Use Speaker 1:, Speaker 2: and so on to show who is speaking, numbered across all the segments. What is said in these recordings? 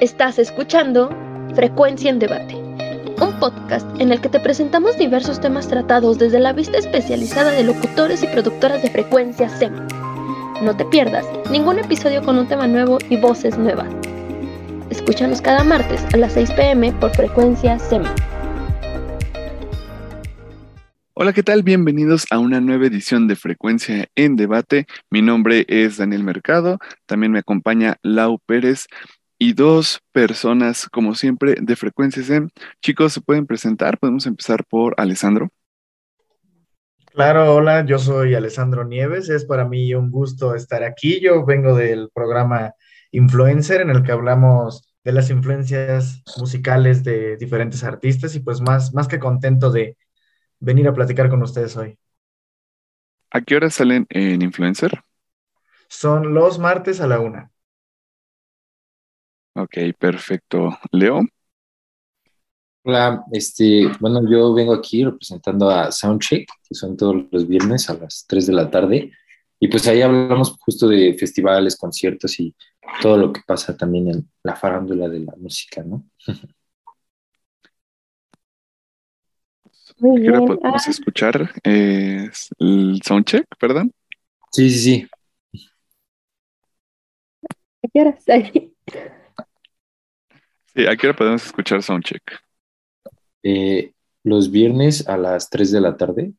Speaker 1: Estás escuchando Frecuencia en Debate, un podcast en el que te presentamos diversos temas tratados desde la vista especializada de locutores y productoras de frecuencia SEM. No te pierdas ningún episodio con un tema nuevo y voces nuevas. Escúchanos cada martes a las 6 pm por frecuencia SEM.
Speaker 2: Hola, ¿qué tal? Bienvenidos a una nueva edición de Frecuencia en Debate. Mi nombre es Daniel Mercado, también me acompaña Lau Pérez y dos personas, como siempre, de Frecuencia SEM. Chicos, ¿se pueden presentar? Podemos empezar por Alessandro.
Speaker 3: Claro, hola, yo soy Alessandro Nieves. Es para mí un gusto estar aquí. Yo vengo del programa Influencer, en el que hablamos de las influencias musicales de diferentes artistas y pues más, más que contento de venir a platicar con ustedes hoy.
Speaker 2: ¿A qué hora salen en Influencer?
Speaker 3: Son los martes a la una.
Speaker 2: Ok, perfecto. Leo.
Speaker 4: Hola, este, bueno, yo vengo aquí representando a Soundcheck, que son todos los viernes a las 3 de la tarde, y pues ahí hablamos justo de festivales, conciertos y todo lo que pasa también en la farándula de la música, ¿no?
Speaker 2: Muy bien. podemos ah. escuchar el soundcheck, perdón?
Speaker 4: Sí, sí, sí.
Speaker 1: ¿A qué
Speaker 2: Sí, ¿a qué hora podemos escuchar soundcheck?
Speaker 4: Eh, los viernes a las 3 de la tarde.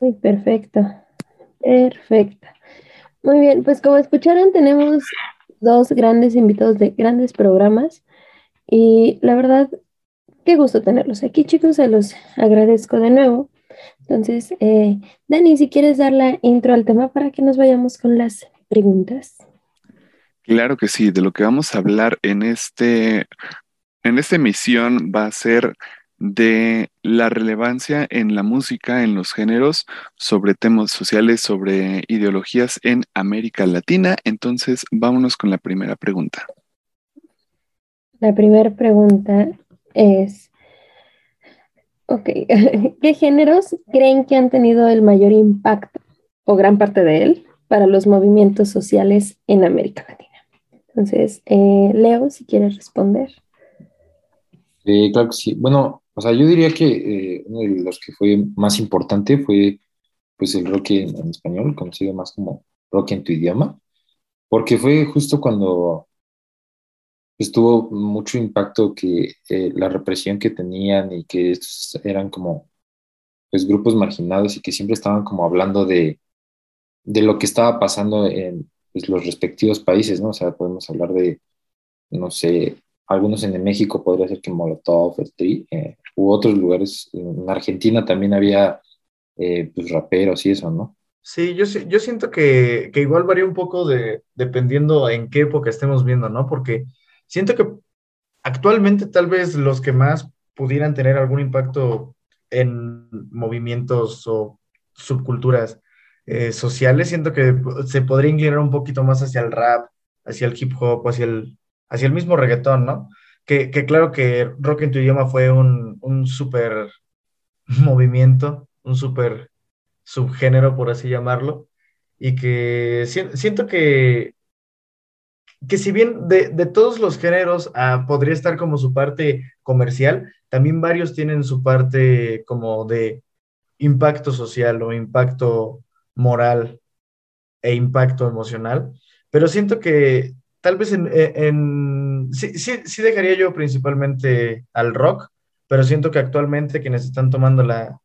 Speaker 1: Muy perfecto. Perfecto. Muy bien, pues como escucharon, tenemos dos grandes invitados de grandes programas y la verdad Qué gusto tenerlos aquí, chicos. Se los agradezco de nuevo. Entonces, eh, Dani, si quieres dar la intro al tema para que nos vayamos con las preguntas.
Speaker 2: Claro que sí. De lo que vamos a hablar en este, en esta emisión va a ser de la relevancia en la música, en los géneros, sobre temas sociales, sobre ideologías en América Latina. Entonces, vámonos con la primera pregunta.
Speaker 1: La primera pregunta es, ¿qué géneros creen que han tenido el mayor impacto o gran parte de él para los movimientos sociales en América Latina? Entonces, eh, Leo, si quieres responder.
Speaker 4: Claro que sí. Bueno, o sea, yo diría que eh, uno de los que fue más importante fue pues el rock en, español, conocido más como rock en tu idioma, porque fue justo cuando pues tuvo mucho impacto que eh, la represión que tenían y que eran como pues grupos marginados y que siempre estaban como hablando de, de lo que estaba pasando en pues, los respectivos países, ¿no? O sea, podemos hablar de, no sé, algunos en México podría ser que Molotov, el eh, u otros lugares, en Argentina también había eh, pues raperos y eso, ¿no?
Speaker 3: Sí, yo, yo siento que, que igual varía un poco de, dependiendo en qué época estemos viendo, ¿no? Porque Siento que actualmente tal vez los que más pudieran tener algún impacto en movimientos o subculturas eh, sociales, siento que se podría inclinar un poquito más hacia el rap, hacia el hip hop, hacia el, hacia el mismo reggaetón, ¿no? Que, claro que rock en tu idioma fue un, un súper movimiento, un súper subgénero, por así llamarlo, y que siento que que si bien de, todos los géneros ah, podría estar como su parte comercial, también varios tienen su parte como de impacto social o impacto moral e impacto emocional, pero siento que tal vez en, sí, sí, dejaría yo principalmente al rock, pero siento que actualmente quienes están tomando la,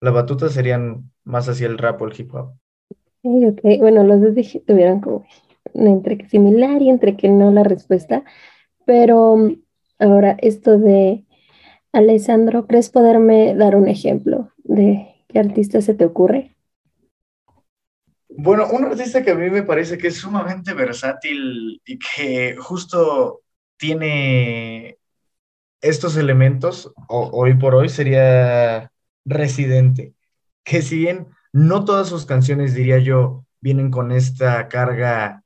Speaker 3: la batuta serían más hacia el rap o el hip hop.
Speaker 1: Ok, bueno, los dos tuvieron como entre que similar y entre que no la respuesta. Pero ahora, esto de Alessandro, ¿crees poderme dar un ejemplo de qué artista se te ocurre?
Speaker 3: Bueno, un artista que a mí me parece que es sumamente versátil y que justo tiene estos elementos, hoy por hoy sería Residente, que si bien no todas sus canciones, diría yo, vienen con esta carga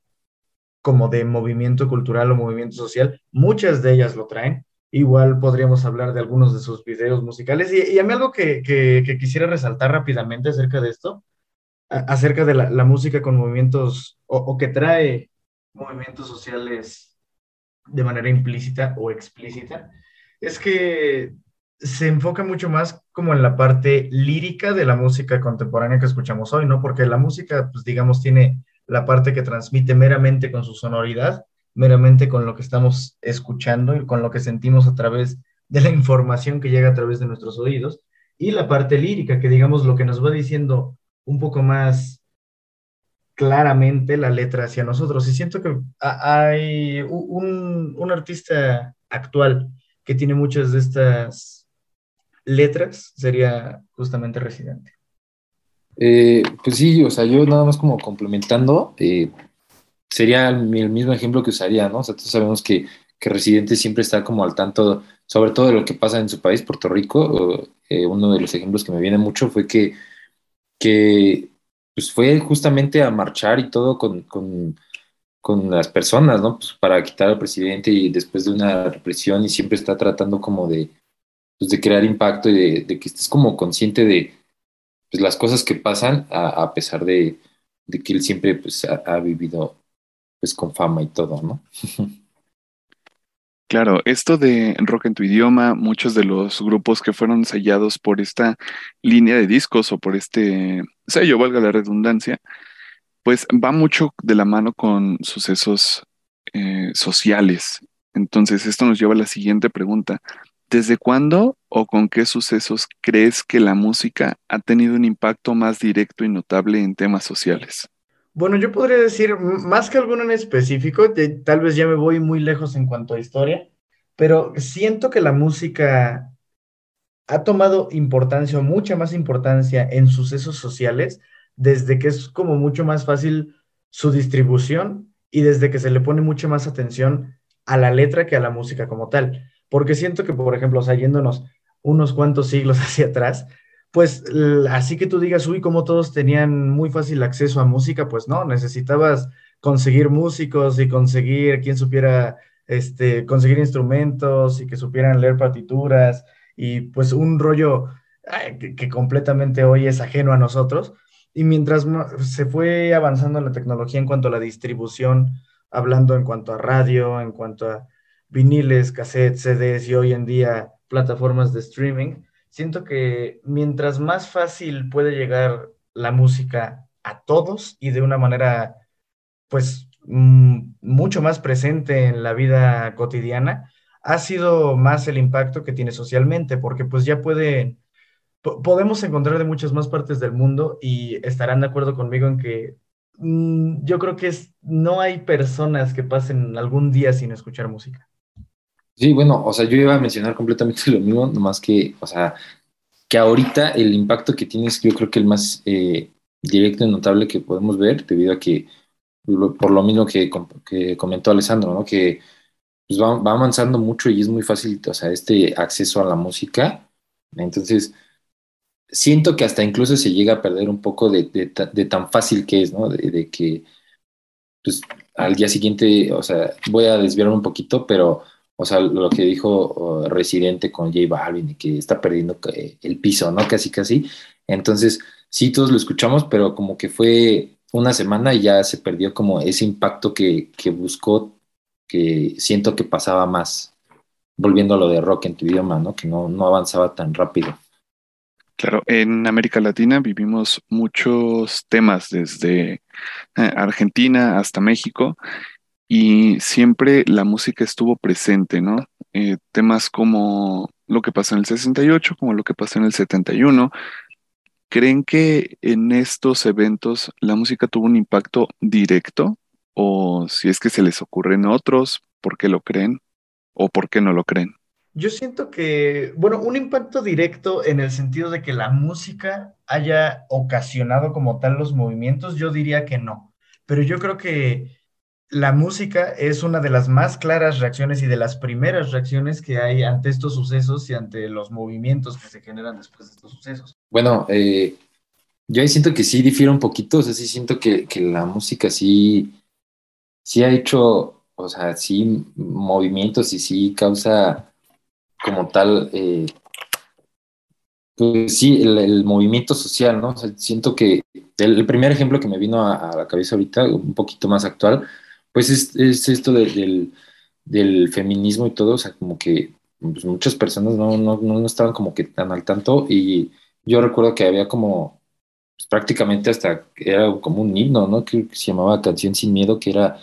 Speaker 3: como de movimiento cultural o movimiento social, muchas de ellas lo traen. Igual podríamos hablar de algunos de sus videos musicales. Y, a mí algo que, quisiera resaltar rápidamente acerca de esto, acerca de la, música con movimientos o, que trae movimientos sociales de manera implícita o explícita, es que se enfoca mucho más como en la parte lírica de la música contemporánea que escuchamos hoy, ¿no? Porque la música, pues digamos, tiene la parte que transmite meramente con su sonoridad, meramente con lo que estamos escuchando y con lo que sentimos a través de la información que llega a través de nuestros oídos, y la parte lírica, que digamos lo que nos va diciendo un poco más claramente la letra hacia nosotros. Y siento que hay un, un artista actual que tiene muchas de estas letras, sería justamente Residente.
Speaker 4: Eh, pues sí, o sea, yo nada más como complementando, eh, sería el, mismo ejemplo que usaría, ¿no? O sea, todos sabemos que, que, Residente siempre está como al tanto, sobre todo de lo que pasa en su país, Puerto Rico. Eh, uno de los ejemplos que me viene mucho fue que, que pues fue justamente a marchar y todo con, con, con las personas, ¿no? Pues para quitar al presidente y después de una represión y siempre está tratando como de, pues de crear impacto y de, que estés como consciente de pues, las cosas que pasan a, pesar de, que él siempre pues, ha, vivido pues, con fama y todo, ¿no?
Speaker 2: Claro, esto de rock en tu idioma, muchos de los grupos que fueron sellados por esta línea de discos o por este sello, valga la redundancia, pues va mucho de la mano con sucesos eh, sociales. Entonces, esto nos lleva a la siguiente pregunta. ¿Desde cuándo o con qué sucesos crees que la música ha tenido un impacto más directo y notable en temas sociales?
Speaker 3: Bueno, yo podría decir, más que alguno en específico, tal vez ya me voy muy lejos en cuanto a historia, pero siento que la música ha tomado importancia o mucha más importancia en sucesos sociales desde que es como mucho más fácil su distribución y desde que se le pone mucha más atención a la letra que a la música como tal. Porque siento que, por ejemplo, o sea, yéndonos unos cuantos siglos hacia atrás, pues así que tú digas, uy, como todos tenían muy fácil acceso a música, pues no, necesitabas conseguir músicos y conseguir quien supiera, este, conseguir instrumentos y que supieran leer partituras y pues un rollo que, que, completamente hoy es ajeno a nosotros. Y mientras se fue avanzando la tecnología en cuanto a la distribución, hablando en cuanto a radio, en cuanto a viniles, cassettes, CDs y hoy en día plataformas de streaming, siento que mientras más fácil puede llegar la música a todos y de una manera, pues, mm, mucho más presente en la vida cotidiana, ha sido más el impacto que tiene socialmente, porque pues ya puede, podemos encontrar de muchas más partes del mundo y estarán de acuerdo conmigo en que mm, yo creo que no hay personas que pasen algún día sin escuchar música.
Speaker 4: Sí, bueno, o sea, yo iba a mencionar completamente lo mismo, nomás que, o sea, que ahorita el impacto que tiene es yo creo que el más eh, directo y notable que podemos ver, debido a que, por lo mismo que, comentó Alessandro, ¿no? Que pues va, va, avanzando mucho y es muy fácil, o sea, este acceso a la música. Entonces, siento que hasta incluso se llega a perder un poco de, de, tan fácil que es, ¿no? De, de que, pues, al día siguiente, o sea, voy a desviar un poquito, pero o sea, lo que dijo Residente con J Balvin, que está perdiendo el piso, ¿no? Casi, casi. Entonces, sí, todos lo escuchamos, pero como que fue una semana y ya se perdió como ese impacto que, que buscó, que siento que pasaba más, volviendo a lo de rock en tu idioma, ¿no? Que no, no avanzaba tan rápido.
Speaker 2: Claro, en América Latina vivimos muchos temas desde eh, Argentina hasta México y siempre la música estuvo presente, ¿no? Eh, temas como lo que pasó en el 68, como lo que pasó en el 71. ¿Creen que en estos eventos la música tuvo un impacto directo? ¿O si es que se les ocurren otros, por qué lo creen? ¿O por qué no lo creen?
Speaker 3: Yo siento que, bueno, un impacto directo en el sentido de que la música haya ocasionado como tal los movimientos, yo diría que no. Pero yo creo que la música es una de las más claras reacciones y de las primeras reacciones que hay ante estos sucesos y ante los movimientos que se generan después de estos sucesos.
Speaker 4: Bueno, eh, yo siento que sí difiere un poquito, o sea, sí siento que, la música sí, sí ha hecho, o sea, sí movimientos y sí causa como tal, eh, pues sí, el, movimiento social, ¿no? Siento que el, primer ejemplo que me vino a, a la cabeza ahorita, un poquito más actual, pues es, esto del, del feminismo y todo, o sea, como que pues, muchas personas no, no, no estaban como que tan al tanto y yo recuerdo que había como pues, prácticamente hasta era como un himno, ¿no? Que, se llamaba Canción sin Miedo, que era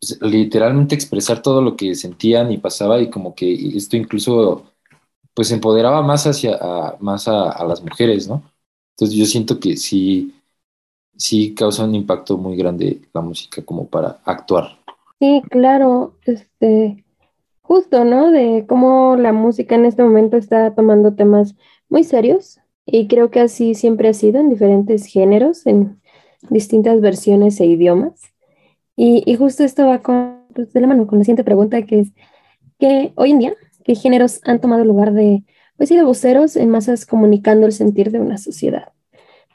Speaker 4: pues, literalmente expresar todo lo que sentían y pasaba y como que esto incluso pues empoderaba más hacia más a, las mujeres, ¿no? Entonces yo siento que sí, sí causa un impacto muy grande la música como para actuar.
Speaker 1: Sí, claro, este, justo, ¿no? De cómo la música en este momento está tomando temas muy serios y creo que así siempre ha sido en diferentes géneros, en distintas versiones e idiomas. Y, justo esto va con, pues, de la mano con la siguiente pregunta, que es que hoy en día, ¿qué géneros han tomado lugar de, pues sí, de voceros en masas comunicando el sentir de una sociedad?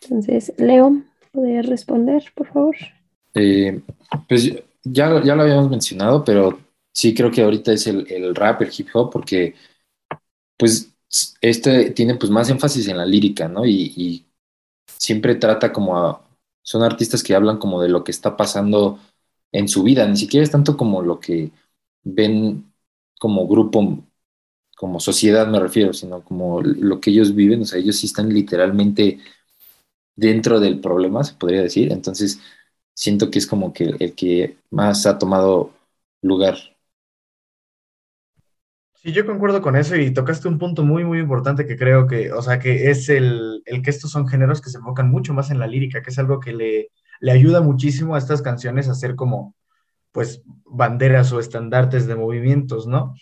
Speaker 1: Entonces, Leo, ¿podrías responder, por favor?
Speaker 4: Eh, pues ya, ya lo habíamos mencionado, pero sí creo que ahorita es el, el rap, el hip hop, porque pues este tiene pues más énfasis en la lírica, ¿no? Y, siempre trata como a, son artistas que hablan como de lo que está pasando en su vida, ni siquiera es tanto como lo que ven como grupo, como sociedad me refiero, sino como lo que ellos viven, o sea, ellos sí están literalmente dentro del problema, se podría decir, entonces siento que es como que el que más ha tomado lugar
Speaker 3: Sí, yo concuerdo con eso y tocaste un punto muy, muy importante que creo que, o sea, que es el, que estos son géneros que se enfocan mucho más en la lírica, que es algo que le, le ayuda muchísimo a estas canciones a ser como, pues, banderas o estandartes de movimientos, ¿no?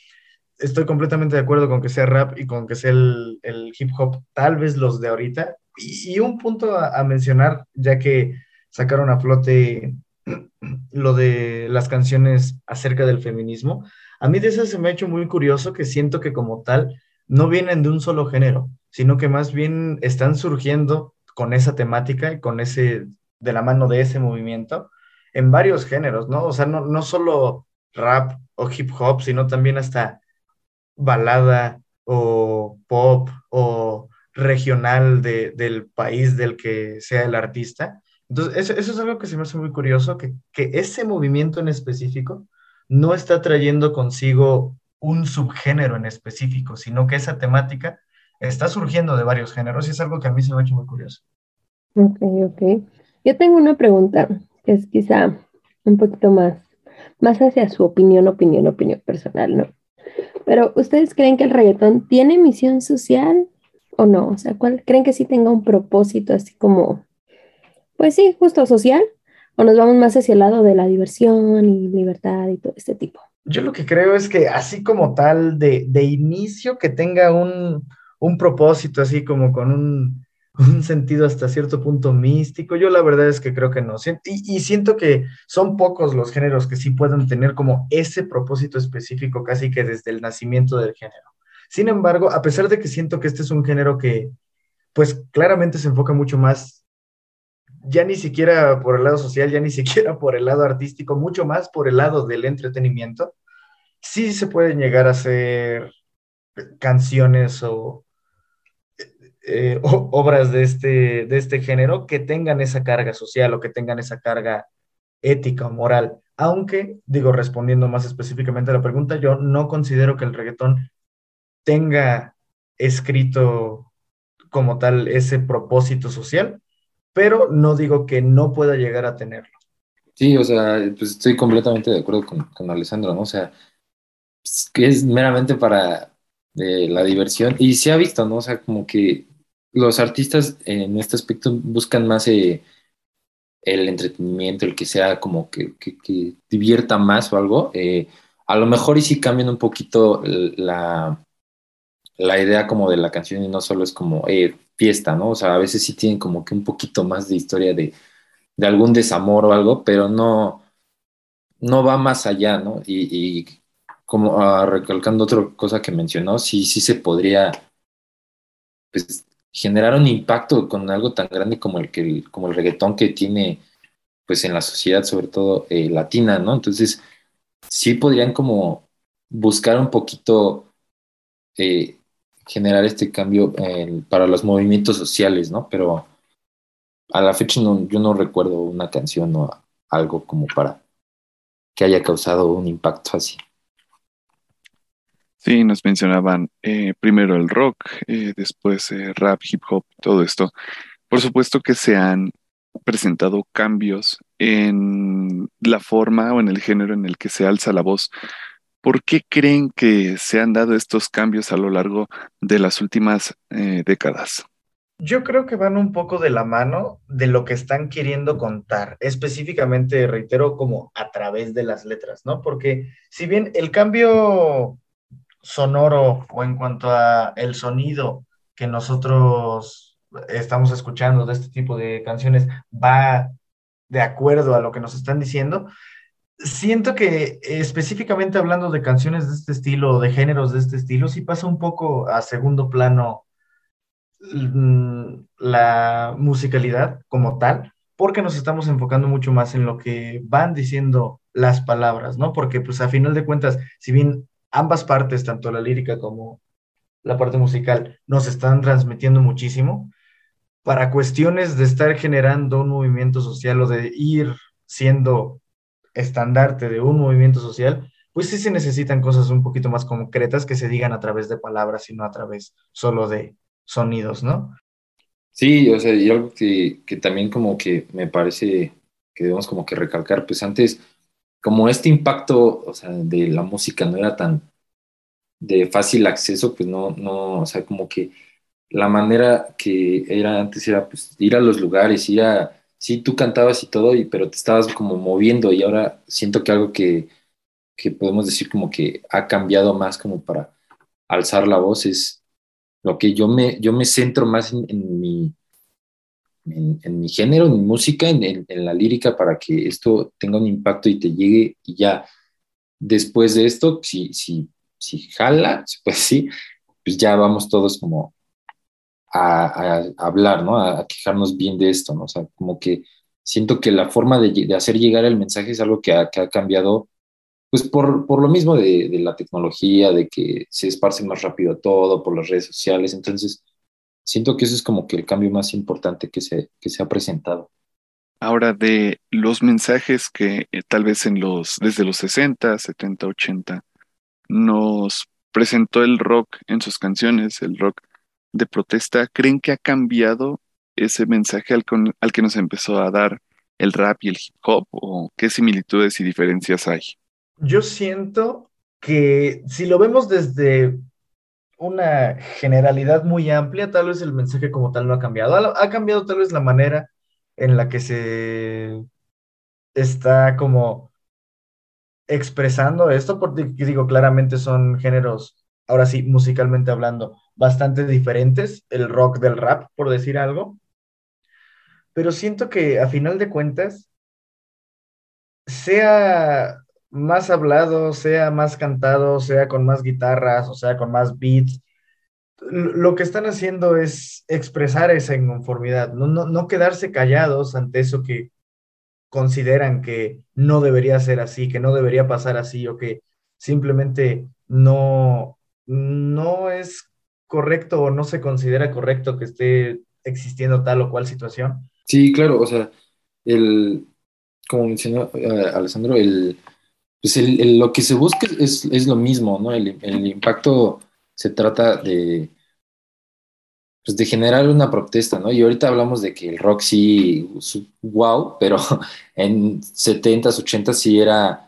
Speaker 3: Estoy completamente de acuerdo con que sea rap y con que sea el, hip hop, tal vez los de ahorita. Y, un punto a, a mencionar, ya que sacaron a flote lo de las canciones acerca del feminismo a mí de eso se me ha hecho muy curioso que siento que como tal no vienen de un solo género, sino que más bien están surgiendo con esa temática y con ese, de la mano de ese movimiento, en varios géneros, ¿no? O sea, no, no solo rap o hip hop, sino también hasta balada o pop o regional del país del que sea el artista. Entonces, eso, es algo que se me hace muy curioso, que, que ese movimiento en específico no está trayendo consigo un subgénero en específico, sino que esa temática está surgiendo de varios géneros y es algo que a mí se me ha hecho muy curioso.
Speaker 1: Ok, ok. Yo tengo una pregunta que es quizá un poquito más, más hacia su opinión, opinión, opinión personal, ¿no? Pero ¿ustedes creen que el reggaetón tiene misión social o no? O sea, ¿cuál, ¿creen que sí tenga un propósito así como, pues sí, justo social? ¿O nos vamos más hacia el lado de la diversión y libertad y todo este tipo?
Speaker 3: Yo lo que creo es que así como tal, de, de inicio, que tenga un, un, propósito así como con un, un, sentido hasta cierto punto místico, yo la verdad es que creo que no. Y, y siento que son pocos los géneros que sí puedan tener como ese propósito específico casi que desde el nacimiento del género. Sin embargo, a pesar de que siento que este es un género que pues claramente se enfoca mucho más ya ni siquiera por el lado social, ya ni siquiera por el lado artístico, mucho más por el lado del entretenimiento, sí se pueden llegar a hacer canciones o, eh, obras de este, de este género que tengan esa carga social o que tengan esa carga ética o moral. Aunque, digo, respondiendo más específicamente a la pregunta, yo no considero que el reggaetón tenga escrito como tal ese propósito social, pero no digo que no pueda llegar a tenerlo.
Speaker 4: Sí, o sea, pues estoy completamente de acuerdo con, Alessandro, ¿no? O sea, pues, que es meramente para eh, la diversión y se ha visto, ¿no? O sea, como que los artistas en este aspecto buscan más eh, el entretenimiento, el que sea como que, divierta más o algo. Eh, a lo mejor y si cambian un poquito la, la idea como de la canción y no solo es como fiesta, ¿no? O sea, a veces sí tienen como que un poquito más de historia de, algún desamor o algo, pero no, no va más allá, ¿no? Y, como ah, recalcando otra cosa que mencionó, sí, sí se podría pues, generar un impacto con algo tan grande como el, que, como el reggaetón que tiene pues en la sociedad, sobre todo eh, latina, ¿no? Entonces, sí podrían como buscar un poquito eh, generar este cambio para los movimientos sociales, ¿no? Pero a la fecha no, yo no recuerdo una canción o algo como para que haya causado un impacto así.
Speaker 2: Sí, nos mencionaban eh, primero el rock, eh, después eh, rap, hip hop, todo esto. Por supuesto que se han presentado cambios en la forma o en el género en el que se alza la voz. ¿Por qué creen que se han dado estos cambios a lo largo de las últimas décadas?
Speaker 3: Yo creo que van un poco de la mano de lo que están queriendo contar, específicamente, reitero, como a través de las letras, ¿no? Porque si bien el cambio sonoro o en cuanto a el sonido que nosotros estamos escuchando de este tipo de canciones va de acuerdo a lo que nos están diciendo, siento que específicamente hablando de canciones de este estilo, de géneros de este estilo, sí pasa un poco a segundo plano Mm, la musicalidad como tal, porque nos estamos enfocando mucho más en lo que van diciendo las palabras, ¿no? Porque pues a final de cuentas, si bien ambas partes, tanto la lírica como la parte musical, nos están transmitiendo muchísimo, para cuestiones de estar generando un movimiento social o de ir siendo estandarte de un movimiento social, pues sí se necesitan cosas un poquito más concretas que se digan a través de palabras y no a través solo de sonidos, ¿no?
Speaker 4: Sí, o sea, y algo que, también como que me parece que debemos como que recalcar, pues antes, como este impacto, o sea, de la música no era tan de fácil acceso, pues no, no, o sea, como que la manera que era antes era pues ir a los lugares, ir a, sí, tú cantabas y todo, y, pero te estabas como moviendo y ahora siento que algo que, que podemos decir como que ha cambiado más como para alzar la voz es lo que yo me, yo me centro más en, mi, en, mi género, en mi música, en, la lírica, para que esto tenga un impacto y te llegue y ya después de esto, si, si, si jala, pues sí, pues ya vamos todos como a, hablar, ¿no? A, quejarnos bien de esto, ¿no? O sea, como que siento que la forma de, hacer llegar el mensaje es algo que ha, que ha cambiado pues por, por lo mismo de, de, la tecnología, de que se esparce más rápido todo por las redes sociales. Entonces, siento que eso es como que el cambio más importante que se, que se ha presentado.
Speaker 2: Ahora, de los mensajes que eh, tal vez en los, desde los 60, 70, 80, nos presentó el rock en sus canciones, el rock de protesta, ¿creen que ha cambiado ese mensaje al, al que nos empezó a dar el rap y el hip hop? ¿O qué similitudes y diferencias hay?
Speaker 3: yo siento que si lo vemos desde una generalidad muy amplia, tal vez el mensaje como tal no ha cambiado. Ha, cambiado tal vez la manera en la que se está como expresando esto, porque digo, claramente son géneros, ahora sí, musicalmente hablando, bastante diferentes, el rock del rap, por decir algo. Pero siento que a final de cuentas, sea más hablado, sea más cantado, sea con más guitarras, o sea con más beats, lo que están haciendo es expresar esa inconformidad, no, no, quedarse callados ante eso que consideran que no debería ser así, que no debería pasar así o que simplemente no, no es correcto o no se considera correcto que esté existiendo tal o cual situación.
Speaker 4: Sí, claro, o sea, el, como mencionó eh, Alessandro, el, pues lo que se busca es, lo mismo, ¿no? El, impacto se trata de, pues de generar una protesta, ¿no? Y ahorita hablamos de que el rock sí, wow, pero en 70s, 80s sí era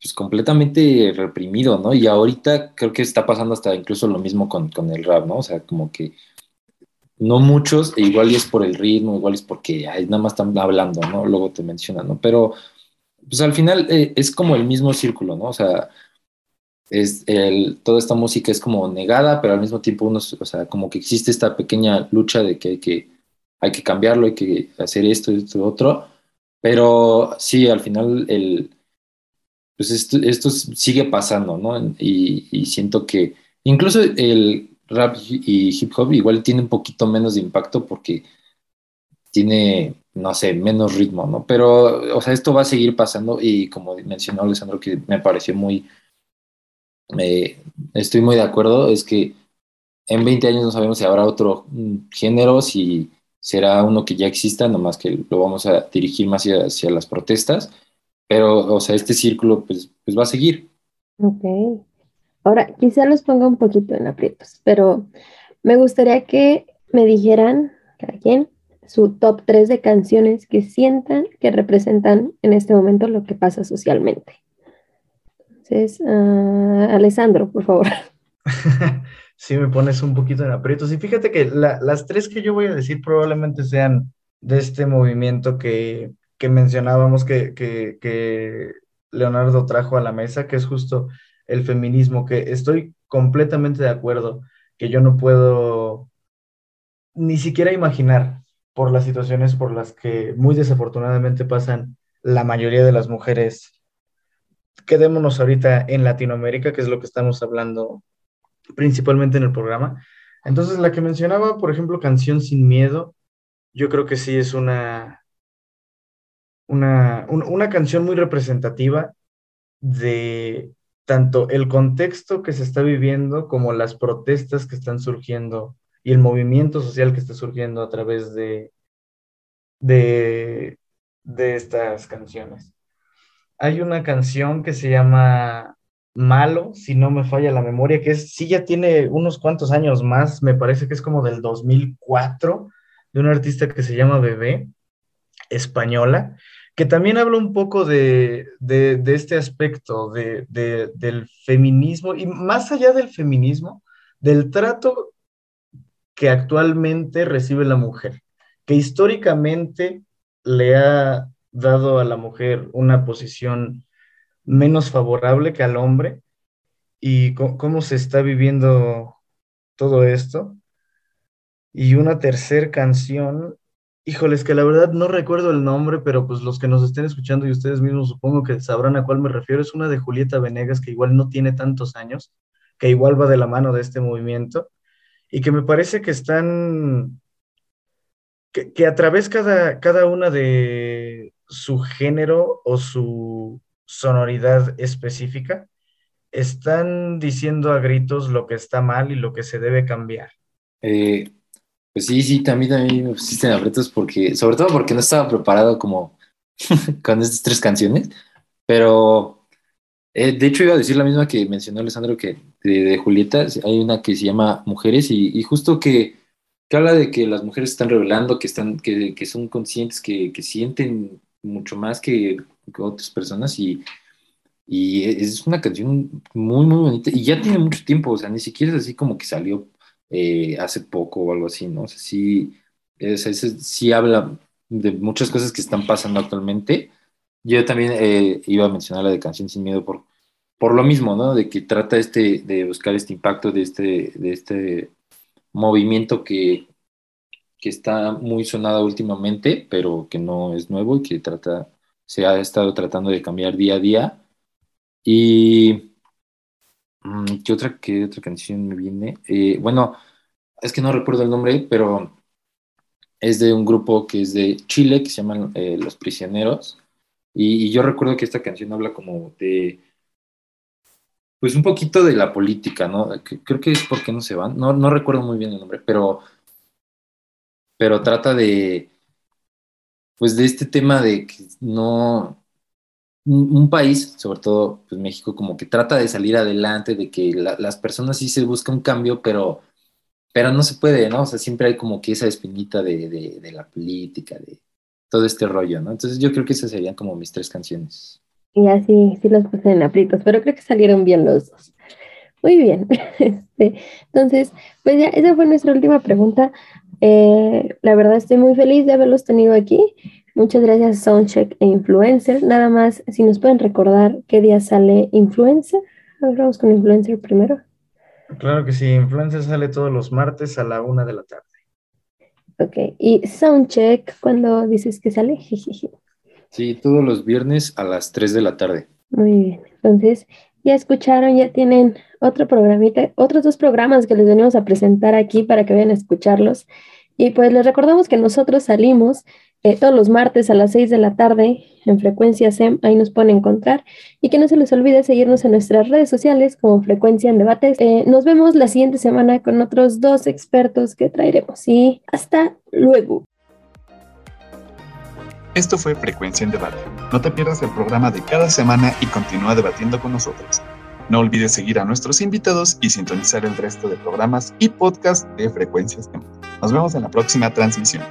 Speaker 4: pues completamente reprimido, ¿no? Y ahorita creo que está pasando hasta incluso lo mismo con, con el rap, ¿no? O sea, como que no muchos, e igual es por el ritmo, igual es porque ay, nada más están hablando, ¿no? Luego te mencionan, ¿no? Pero pues al final eh, es como el mismo círculo, ¿no? O sea, es el, toda esta música es como negada, pero al mismo tiempo uno, o sea, como que existe esta pequeña lucha de que hay que, hay que cambiarlo, hay que hacer esto, esto, otro, pero sí, al final el, pues esto, esto sigue pasando, ¿no? Y, y, siento que incluso el rap y hip hop igual tiene un poquito menos de impacto porque tiene no sé, menos ritmo, ¿no? Pero, o sea, esto va a seguir pasando y como mencionó Alessandro, que me pareció muy, estoy muy de acuerdo, es que en 20 años no sabemos si habrá otro género, si será uno que ya exista, nomás que lo vamos a dirigir más hacia, las protestas, pero, o sea, este círculo pues, pues va a seguir.
Speaker 1: Ok. Ahora, quizá los ponga un poquito en aprietos, pero me gustaría que me dijeran, cada quien, su top 3 de canciones que sientan que representan en este momento lo que pasa socialmente. Entonces, uh, Alessandro, por favor.
Speaker 3: sí, me pones un poquito en aprietos. Y fíjate que la, las tres que yo voy a decir probablemente sean de este movimiento que, que mencionábamos que, que Leonardo trajo a la mesa, que es justo el feminismo, que estoy completamente de acuerdo, que yo no puedo ni siquiera imaginar por las situaciones por las que muy desafortunadamente pasan la mayoría de las mujeres. Quedémonos ahorita en Latinoamérica, que es lo que estamos hablando principalmente en el programa. Entonces, la que mencionaba, por ejemplo, Canción sin Miedo, yo creo que sí es una, una, una canción muy representativa de tanto el contexto que se está viviendo como las protestas que están surgiendo y el movimiento social que está surgiendo a través de, de, de estas canciones. Hay una canción que se llama Malo, si no me falla la memoria, que es, sí ya tiene unos cuantos años más, me parece que es como del 2004, de un artista que se llama Bebé, española, que también habla un poco de, este aspecto del feminismo y más allá del feminismo, del trato que actualmente recibe la mujer, que históricamente le ha dado a la mujer una posición menos favorable que al hombre y cómo se está viviendo todo esto. Y una tercera canción Híjoles, que la verdad no recuerdo el nombre, pero pues los que nos estén escuchando y ustedes mismos supongo que sabrán a cuál me refiero. Es una de Julieta Venegas que igual no tiene tantos años, que igual va de la mano de este movimiento y que me parece que están, que, a través cada, cada una de su género o su sonoridad específica, están diciendo a gritos lo que está mal y lo que se debe cambiar.
Speaker 4: Eh, pues sí, sí, también, también me pusiste en aprietos porque, sobre todo porque no estaba preparado como con estas tres canciones, pero eh, de hecho iba a decir la misma que mencionó Alessandro que de, Julieta, hay una que se llama Mujeres y, justo que, que, habla de que las mujeres están revelando, que, están, que, son conscientes, que, que, sienten mucho más que, otras personas y, y es una canción muy, muy bonita y ya tiene mucho tiempo, o sea, ni siquiera es así como que salió eh, hace poco o algo así, ¿no? O sea, sí, sí habla de muchas cosas que están pasando actualmente. Yo también eh, iba a mencionar la de Canción Sin Miedo por, por lo mismo, ¿no? De que trata este, de buscar este impacto de este, de este movimiento que, que está muy sonado últimamente, pero que no es nuevo y que trata, se ha estado tratando de cambiar día a día. Y Mm, ¿Qué otra, qué otra canción me viene? Eh, bueno, es que no recuerdo el nombre, pero es de un grupo que es de Chile, que se llaman eh, Los Prisioneros. Y, yo recuerdo que esta canción habla como de, pues un poquito de la política, ¿no? creo que es porque no se van. No, no recuerdo muy bien el nombre, pero, pero trata de, pues de este tema de que no, un, país, sobre todo pues México, como que trata de salir adelante, de que las personas sí se busca un cambio, pero, pero no se puede, ¿no? O sea, siempre hay como que esa espinita de, la política, de todo este rollo, ¿no? Entonces yo creo que esas serían como mis tres canciones.
Speaker 1: Y así, sí los puse en aprietos, pero creo que salieron bien los dos. Muy bien. Este, entonces, pues ya, esa fue nuestra última pregunta. Eh, la verdad estoy muy feliz de haberlos tenido aquí. Muchas gracias Soundcheck e Influencer. Nada más, si nos pueden recordar qué día sale Influencer. Vamos con Influencer primero.
Speaker 3: Claro que sí, Influencer sale todos los martes a la una de la tarde.
Speaker 1: Ok, y Soundcheck, ¿cuándo dices que sale?
Speaker 4: sí, todos los viernes a las 3 de la tarde.
Speaker 1: Muy bien, entonces ya escucharon, ya tienen otro programita, otros dos programas que les venimos a presentar aquí para que vayan a escucharlos. Y pues les recordamos que nosotros salimos eh, todos los martes a las 6 de la tarde en Frecuencia SEM, ahí nos pueden encontrar. Y que no se les olvide seguirnos en nuestras redes sociales como Frecuencia en Debates. Eh, nos vemos la siguiente semana con otros dos expertos que traeremos. Y hasta luego.
Speaker 5: Esto fue Frecuencia en Debate. No te pierdas el programa de cada semana y continúa debatiendo con nosotros. No olvides seguir a nuestros invitados y sintonizar el resto de programas y podcasts de Frecuencias Nos vemos en la próxima transmisión.